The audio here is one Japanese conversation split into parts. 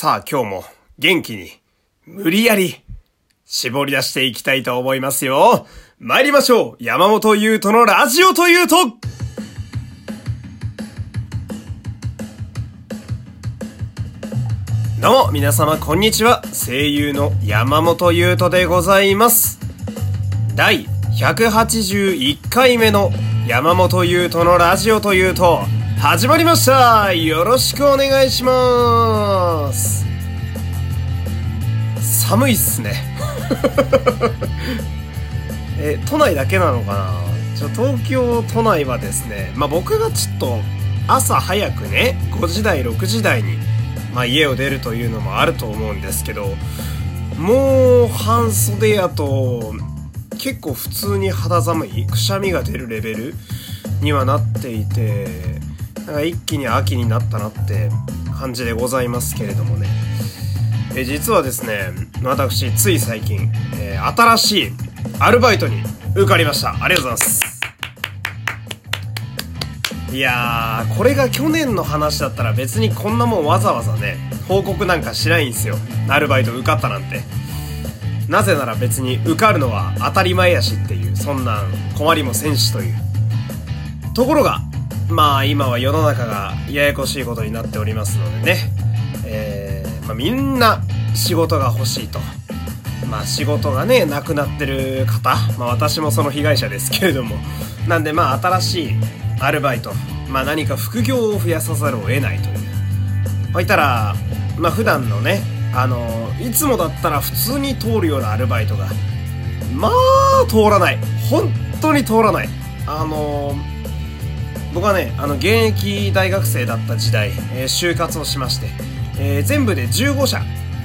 さあ今日も元気に無理やり絞り出していきたいと思いますよ。参りましょう山本優斗のラジオというとどうも皆様こんにちは。声優の山本優斗でございます。第181回目の山本優斗のラジオというと始まりました。よろしくお願いします。寒いっすね。え都内だけなのかな？ちょ東京都内はですねまあ僕がちょっと朝早くね5時台6時台に、まあ、家を出るというのもあると思うんですけどもう半袖やと結構普通に肌寒いくしゃみが出るレベルにはなっていてなんか一気に秋になったなって感じでございますけれどもね。え実はですね私つい最近、えー新しいアルバイトに受かりました。ありがとうございます。いやーこれが去年の話だったら別にこんなもんわざわざね報告なんかしないんですよ。アルバイト受かったなんて。なぜなら別に受かるのは当たり前やしっていうそんなん困りもせんしという。ところがまあ今は世の中がややこしいことになっておりますのでね。えーまあ、みんな仕事が欲しいと。まあ仕事がねなくなってる方。まあ私もその被害者ですけれども。なんでまあ新しいアルバイト。まあ何か副業を増やさざるを得ないという。ほいたらまあ普段のねあのいつもだったら普通に通るようなアルバイトが。まあ通らない。本当に通らない。あの僕はねあの現役大学生だった時代、えー就活をしまして、えー全部で15社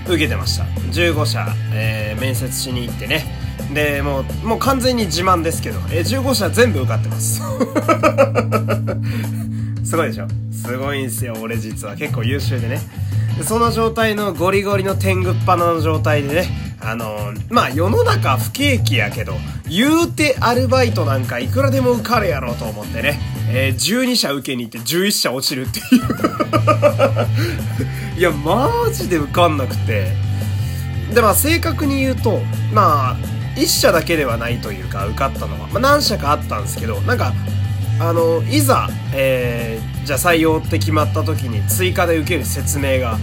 受けてました。15社、えー面接しに行ってね。でもうもう完全に自慢ですけど、えー15社全部受かってます。すごいでしょ？すごいんすよ俺実は。結構優秀でね。でその状態のゴリゴリの天狗っ鼻の状態でねあのーまあ世の中不景気やけど言うてアルバイトなんかいくらでも受かるやろうと思ってね、えー12社受けに行って11社落ちるっていう。いやマジで受かんなくて。でまあ正確に言うとまあ1社だけではないというか受かったのは、まあ、何社かあったんですけどなんかあのいざ、えーじゃあ採用って決まった時に追加で受ける説明が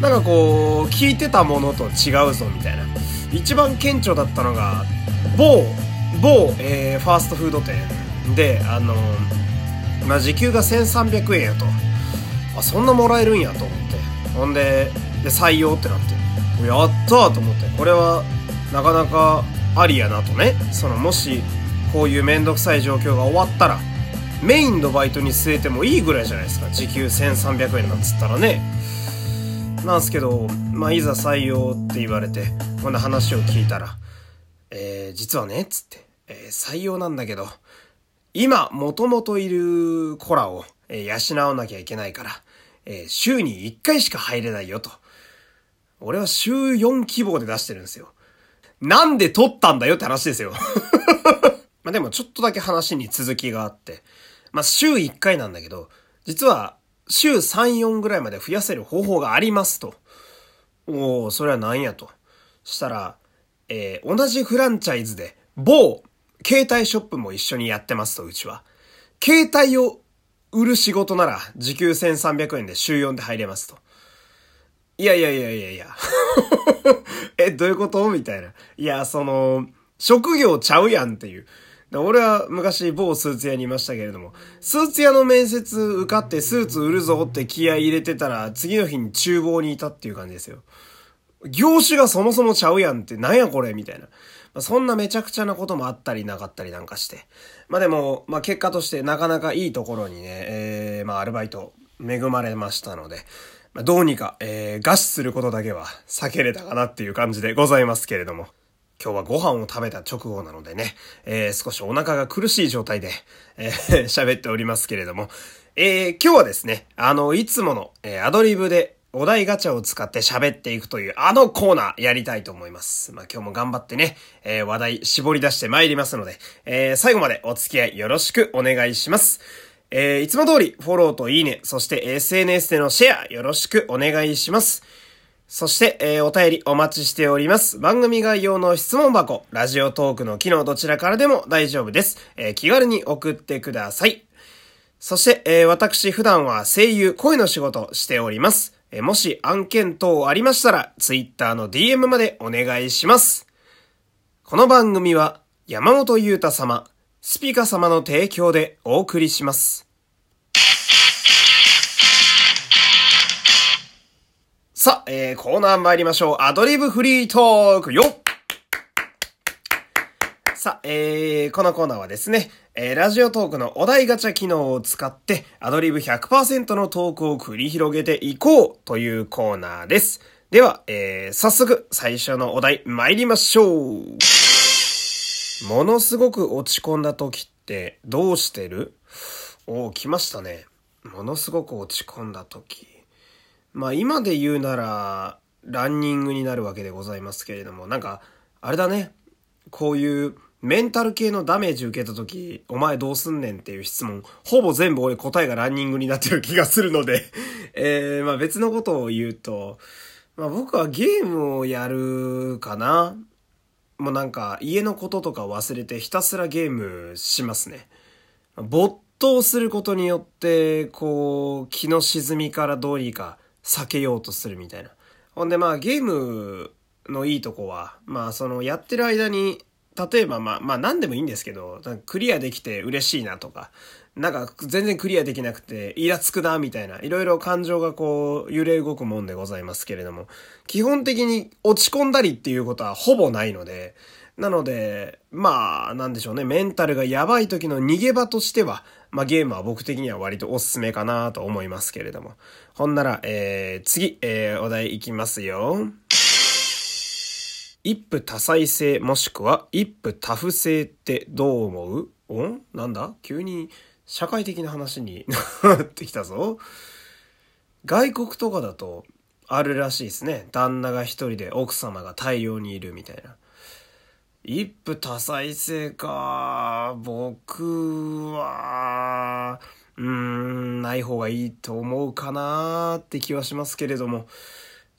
なんかこう聞いてたものと違うぞみたいな。一番顕著だったのが某某、えーファーストフード店であのまあ時給が1300円やと。あそんなもらえるんやと思って。ほんでで採用ってなって。やったーと思って。これはなかなかありやなとね。そのもしこういう面倒くさい状況が終わったらメインのバイトに据えてもいいぐらいじゃないですか。時給1300円なんつったらね。なんすけどまあいざ採用って言われてこんな話を聞いたらえー、実はねつって、えー採用なんだけど今、もともといる子らを、えー養わなきゃいけないから、えー週に1回しか入れないよと。俺は週4希望で出してるんですよ。なんで取ったんだよって話ですよ。まあでもちょっとだけ話に続きがあって。まあ週1回なんだけど、実は週3、4ぐらいまで増やせる方法がありますと。おおそれは何やと。したら、えー同じフランチャイズで、某、携帯ショップも一緒にやってますと、うちは。携帯を売る仕事なら、時給1300円で週4で入れますと。いやいやいやいやいや。え、どういうこと？みたいな。いや、その、職業ちゃうやんっていう。俺は昔某スーツ屋にいましたけれども、スーツ屋の面接受かってスーツ売るぞって気合入れてたら、次の日に厨房にいたっていう感じですよ。業種がそもそもちゃうやんってなんやこれ？みたいな。まあ、そんなめちゃくちゃなこともあったりなかったりなんかして。まあでも、まあ結果としてなかなかいいところにね、えー、まあアルバイト恵まれましたので、まあどうにか、えー、餓死することだけは避けれたかなっていう感じでございますけれども。今日はご飯を食べた直後なのでね、えー少しお腹が苦しい状態で、えー喋っておりますけれども、えー今日はですね、あの、いつもの、えーアドリブでお題ガチャを使って喋っていくというあのコーナーやりたいと思います。まあ今日も頑張ってね、えー話題絞り出して参りますので、えー最後までお付き合いよろしくお願いします。えーいつも通りフォローといいね、そして SNS でのシェアよろしくお願いします。そして、えーお便りお待ちしております。番組概要の質問箱、ラジオトークの機能どちらからでも大丈夫です。えー気軽に送ってください。そして、えー私普段は声優、声の仕事しております。えもし案件等ありましたら、ツイッターの DM までお願いします。この番組は、山本裕太様、スピカ様の提供でお送りします。さあ、えー、コーナー参りましょう。アドリブフリートークよっさあ、えー、このコーナーはですね、えー、ラジオトークのお題ガチャ機能を使って、アドリブ100%のトークを繰り広げていこうというコーナーです。では、えー、早速、最初のお題参りましょう。ものすごく落ち込んだ時ってどうしてる？おー、来ましたね。ものすごく落ち込んだ時。まあ今で言うなら、ランニングになるわけでございますけれども、なんか、あれだね。こういうメンタル系のダメージ受けた時、お前どうすんねんっていう質問、ほぼ全部俺答えがランニングになってる気がするので、えー、まあ別のことを言うと、まあ僕はゲームをやるかな。もうなんか家のこととか忘れてひたすらゲームしますね。没頭することによって、こう、気の沈みからどうにか避けようとするみたいな。ほんでまあゲームのいいとこは、まあそのやってる間に、例えばまあまあ何でもいいんですけど、クリアできて嬉しいなとか、なんか全然クリアできなくてイラつくなみたいな、いろいろ感情がこう揺れ動くもんでございますけれども、基本的に落ち込んだりっていうことはほぼないので、なので、まあ、なんでしょうね。メンタルがやばい時の逃げ場としては、まあゲームは僕的には割とおすすめかなと思いますけれども。ほんなら、えー、次、えー、お題いきますよ。一夫多妻制もしくは一夫多夫制ってどう思う？おなんだ？急に社会的な話になってきたぞ。外国とかだとあるらしいですね。旦那が一人で奥様が大量にいるみたいな。一夫多妻制か。僕は、うーん、ない方がいいと思うかなって気はしますけれども。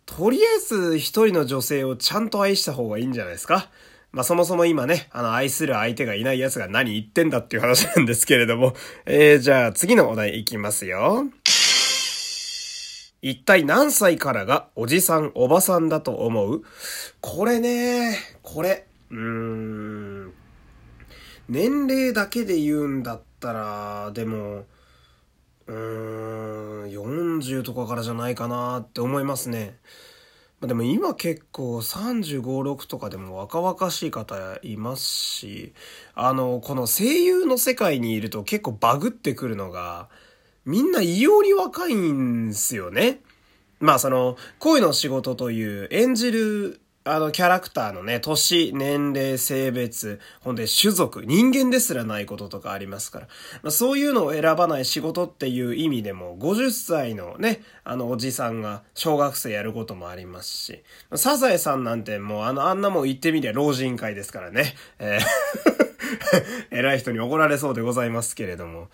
とりあえず一人の女性をちゃんと愛した方がいいんじゃないですか。まあそもそも今ね、あの愛する相手がいない奴が何言ってんだっていう話なんですけれども。えー、じゃあ次のお題いきますよ。一体何歳からがおじさんおばさんだと思う？これね、これ、うーん、年齢だけで言うんだったら、でも、うーん、40とかからじゃないかなって思いますね。まあでも今結構35、6とかでも若々しい方いますし、あの、この声優の世界にいると結構バグってくるのが、みんな異様に若いんすよね。まあその、声の仕事という演じるあの、キャラクターのね、年、年齢、性別、ほんで種族、人間ですらないこととかありますから。まあ、そういうのを選ばない仕事っていう意味でも、50歳のね、あのおじさんが小学生やることもありますし、サザエさんなんてもうあの、あんなもん言ってみりゃ老人会ですからね。えー 偉い人に怒られそうでございますけれども。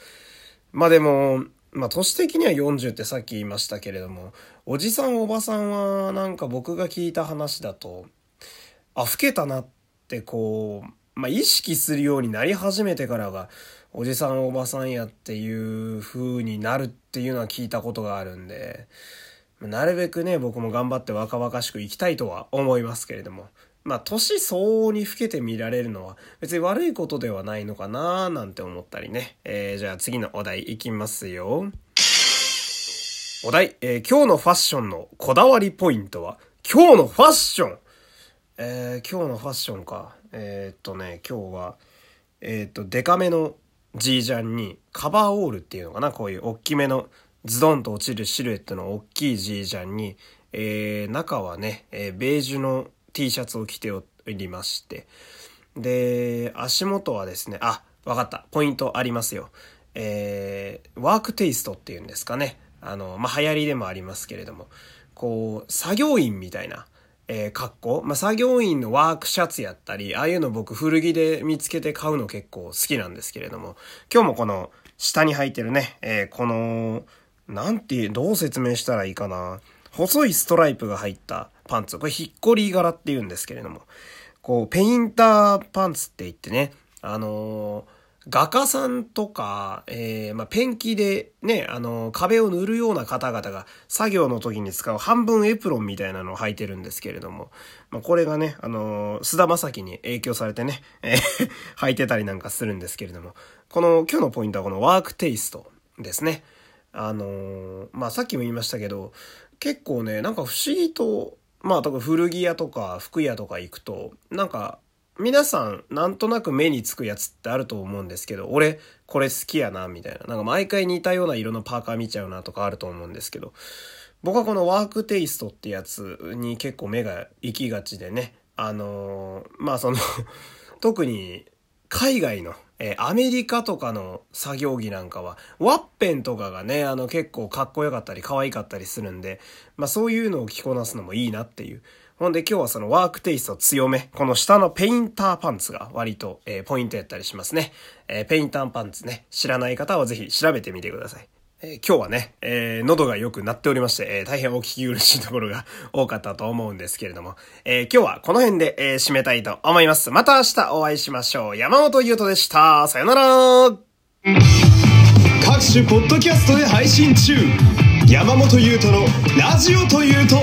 まあでも、まあ年的には40ってさっき言いましたけれども、おじさんおばさんはなんか僕が聞いた話だと、あ、老けたなってこう、まあ意識するようになり始めてからが、おじさんおばさんやっていう風になるっていうのは聞いたことがあるんで、なるべくね、僕も頑張って若々しく生きたいとは思いますけれども。まあ、年相応に老けて見られるのは別に悪いことではないのかななんて思ったりね。えー、じゃあ次のお題いきますよ。お題、えー今日のファッションのこだわりポイントは今日のファッションえー今日のファッションか。えーっとね、今日は、えーっと、デカめのジージャンにカバーオールっていうのかなこういう大きめのズドンと落ちるシルエットの大きいジージャンに、えー中はね、えーベージュの T シャツを着ておりまして、で、足元はですね、あ、わかった。ポイントありますよ。えー、ワークテイストっていうんですかね。あの、まあ、流行りでもありますけれども、こう、作業員みたいな、えー格好。まあ、作業員のワークシャツやったり、ああいうの僕古着で見つけて買うの結構好きなんですけれども、今日もこの下に履いてるね、えーこの、なんていう、どう説明したらいいかな。細いストライプが入ったパンツ。これヒッコリー柄って言うんですけれども、こう、ペインターパンツって言ってね、あのー画家さんとか、えー、まあ、ペンキでね、あの、壁を塗るような方々が作業の時に使う半分エプロンみたいなのを履いてるんですけれども、まあ、これがね、あの、菅田正樹に影響されてね、え、履いてたりなんかするんですけれども、この、今日のポイントはこのワークテイストですね。あのまあ、さっきも言いましたけど、結構ね、なんか不思議と、まあ、特に古着屋とか服屋とか行くと、なんか、皆さん、なんとなく目につくやつってあると思うんですけど、俺、これ好きやな、みたいな。なんか毎回似たような色のパーカー見ちゃうなとかあると思うんですけど、僕はこのワークテイストってやつに結構目が行きがちでね、あのー、まあその特に 海外の、えー、アメリカとかの作業着なんかは、ワッペンとかがね、あの結構かっこよかったり可愛かったりするんで、まあそういうのを着こなすのもいいなっていう。ほんで今日はそのワークテイスト強め、この下のペインターパンツが割と、えー、ポイントやったりしますね。えー、ペインターパンツね、知らない方はぜひ調べてみてください。え、今日はね、えー、喉が良くなっておりまして、えー、大変お聞き苦しいところが 多かったと思うんですけれども、え今日はこの辺で、え締めたいと思います。また明日お会いしましょう。山本優斗でした。さよなら各種ポッドキャストで配信中山本優斗のラジオというと